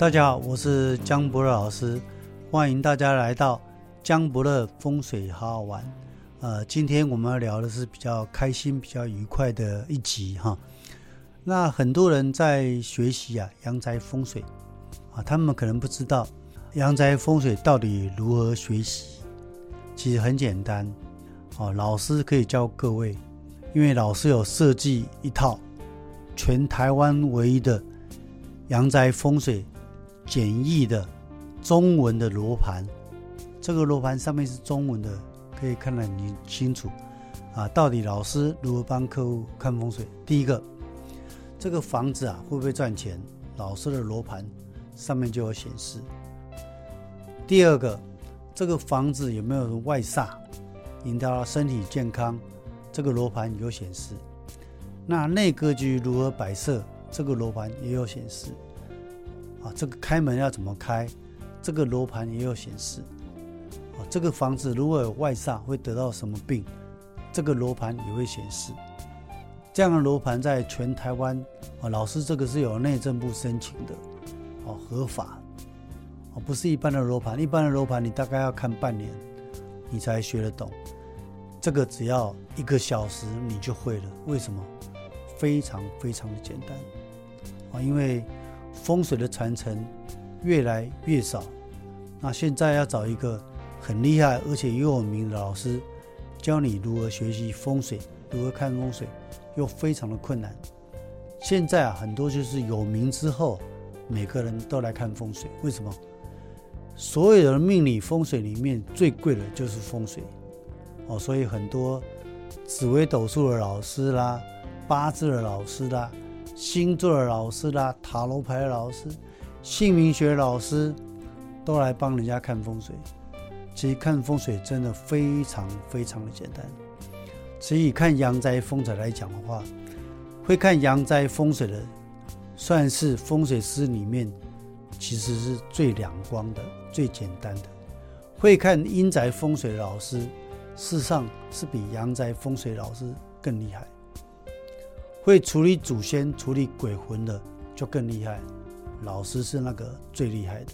大家好，我是江博乐老师，欢迎大家来到江博乐风水好好玩。呃，今天我们要聊的是比较开心、比较愉快的一集哈。那很多人在学习啊阳宅风水啊，他们可能不知道阳宅风水到底如何学习。其实很简单哦，老师可以教各位，因为老师有设计一套全台湾唯一的阳宅风水。简易的中文的罗盘，这个罗盘上面是中文的，可以看得很清楚啊。到底老师如何帮客户看风水？第一个，这个房子啊会不会赚钱？老师的罗盘上面就有显示。第二个，这个房子有没有外煞，引到身体健康？这个罗盘有显示。那内格局如何摆设？这个罗盘也有显示。啊，这个开门要怎么开？这个楼盘也有显示。啊，这个房子如果有外煞，会得到什么病？这个楼盘也会显示。这样的楼盘在全台湾，啊，老师这个是有内政部申请的，哦，合法，哦，不是一般的楼盘。一般的楼盘你大概要看半年，你才学得懂。这个只要一个小时你就会了。为什么？非常非常的简单。啊，因为。风水的传承越来越少，那现在要找一个很厉害而且又有名的老师教你如何学习风水，如何看风水，又非常的困难。现在啊，很多就是有名之后，每个人都来看风水。为什么？所有的命理风水里面最贵的就是风水哦，所以很多紫微斗数的老师啦，八字的老师啦。星座的老师啦，塔罗牌的老师，姓名学老师，都来帮人家看风水。其实看风水真的非常非常的简单。所以看阳宅风水来讲的话，会看阳宅风水的，算是风水师里面其实是最两光的、最简单的。会看阴宅风水的老师，事实上是比阳宅风水老师更厉害。会处理祖先、处理鬼魂的就更厉害，老师是那个最厉害的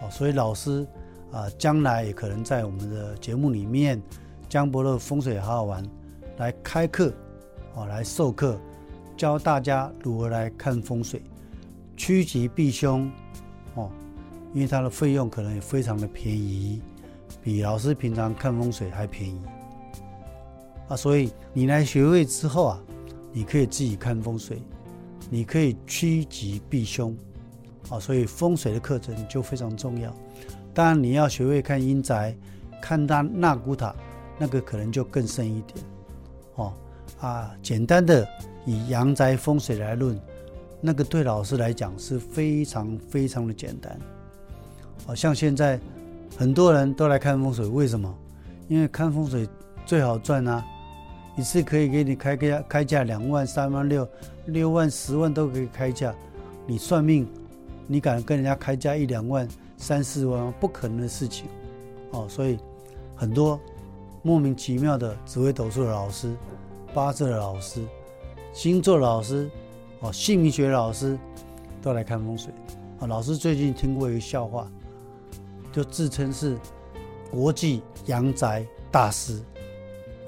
哦。所以老师啊，将来也可能在我们的节目里面，江伯乐风水好好玩，来开课哦，来授课，教大家如何来看风水，趋吉避凶哦。因为它的费用可能也非常的便宜，比老师平常看风水还便宜啊。所以你来学会之后啊。你可以自己看风水，你可以趋吉避凶，啊，所以风水的课程就非常重要。当然，你要学会看阴宅，看它纳古塔，那个可能就更深一点，哦，啊，简单的以阳宅风水来论，那个对老师来讲是非常非常的简单。好像现在很多人都来看风水，为什么？因为看风水最好赚啊。一次可以给你开价，开价两万、三万六、六万、十万都可以开价。你算命，你敢跟人家开价一两万、三四万？不可能的事情。哦，所以很多莫名其妙的紫微斗数的老师、八字的老师、星座老师、哦，姓名学老师都来看风水。啊，老师最近听过一个笑话，就自称是国际阳宅大师。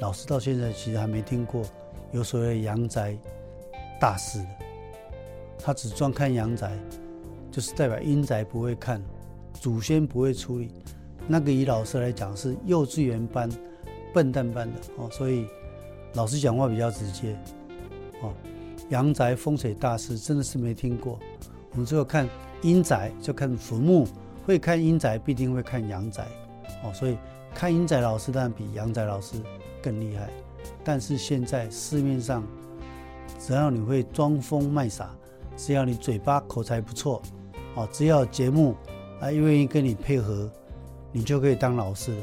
老师到现在其实还没听过有所谓阳宅大师的，他只专看阳宅，就是代表阴宅不会看，祖先不会处理。那个以老师来讲是幼稚园班、笨蛋班的哦，所以老师讲话比较直接哦。阳宅风水大师真的是没听过，我们只有看阴宅就看坟墓，会看阴宅必定会看阳宅哦，所以看阴宅老师当然比阳宅老师。更厉害，但是现在市面上，只要你会装疯卖傻，只要你嘴巴口才不错，哦，只要节目啊愿意跟你配合，你就可以当老师。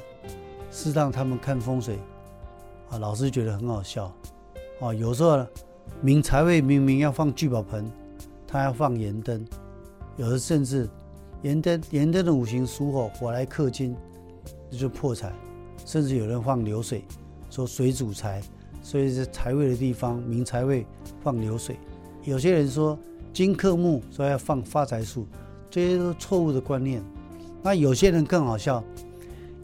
是让他们看风水，啊，老师觉得很好笑，哦，有时候明财位明明要放聚宝盆，他要放盐灯，有的甚至盐灯盐灯的五行属火，火来克金，这就破财，甚至有人放流水。说水主财，所以是财位的地方，明财位放流水。有些人说金克木，说要放发财树，这些都是错误的观念。那有些人更好笑，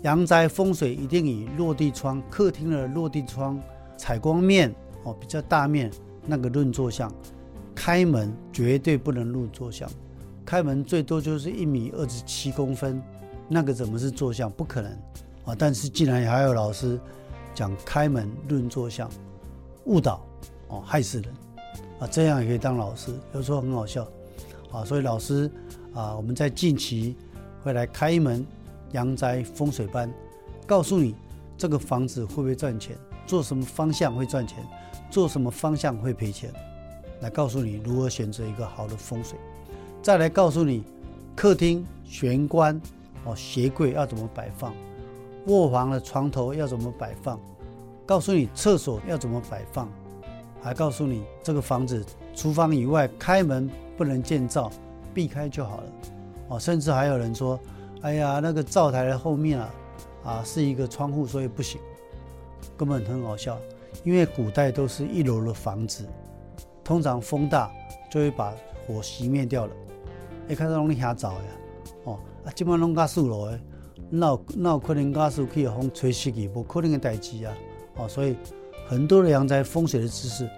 阳宅风水一定以落地窗、客厅的落地窗、采光面哦比较大面那个论坐向，开门绝对不能论坐向，开门最多就是一米二十七公分，那个怎么是坐向？不可能啊！但是竟然还有老师讲开门论坐向，误导哦，害死人啊！这样也可以当老师，有时候很好笑啊！所以老师啊，我们在近期。会来开一门阳宅风水班，告诉你这个房子会不会赚钱，做什么方向会赚钱，做什么方向会赔钱，来告诉你如何选择一个好的风水，再来告诉你客厅玄关哦鞋柜要怎么摆放，卧房的床头要怎么摆放，告诉你厕所要怎么摆放，还告诉你这个房子厨房以外开门不能建造，避开就好了。哦，甚至还有人说：“哎呀，那个灶台的后面啊，啊是一个窗户，所以不行。”根本很好笑，因为古代都是一楼的房子，通常风大就会把火熄灭掉了。一开始拢你遐早呀，哦，啊，基本拢加四楼的，那那有可能加速可以风吹熄去，不可能的代志啊。哦，所以很多的阳宅风水的知识，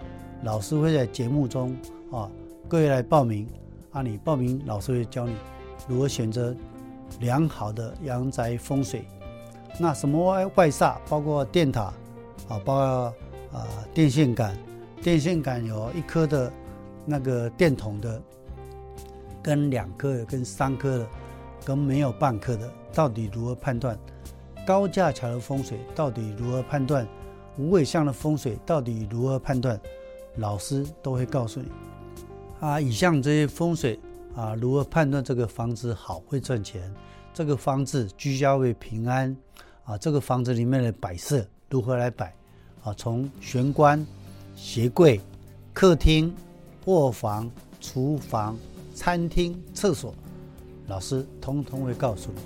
老师会在节目中啊，各位来报名啊，你报名，老师会教你。如何选择良好的阳宅风水？那什么外外煞，包括电塔啊，包括啊电线杆，电线杆有一颗的那个电筒的，跟两颗的，跟三颗的，跟没有半颗的，到底如何判断？高架桥的风水到底如何判断？无尾巷的风水到底如何判断？老师都会告诉你。啊，以上这些风水。啊，如何判断这个房子好会赚钱？这个房子居家会平安？啊，这个房子里面的摆设如何来摆？啊，从玄关、鞋柜、客厅、卧房、厨房、餐厅、厕所，老师通通会告诉你。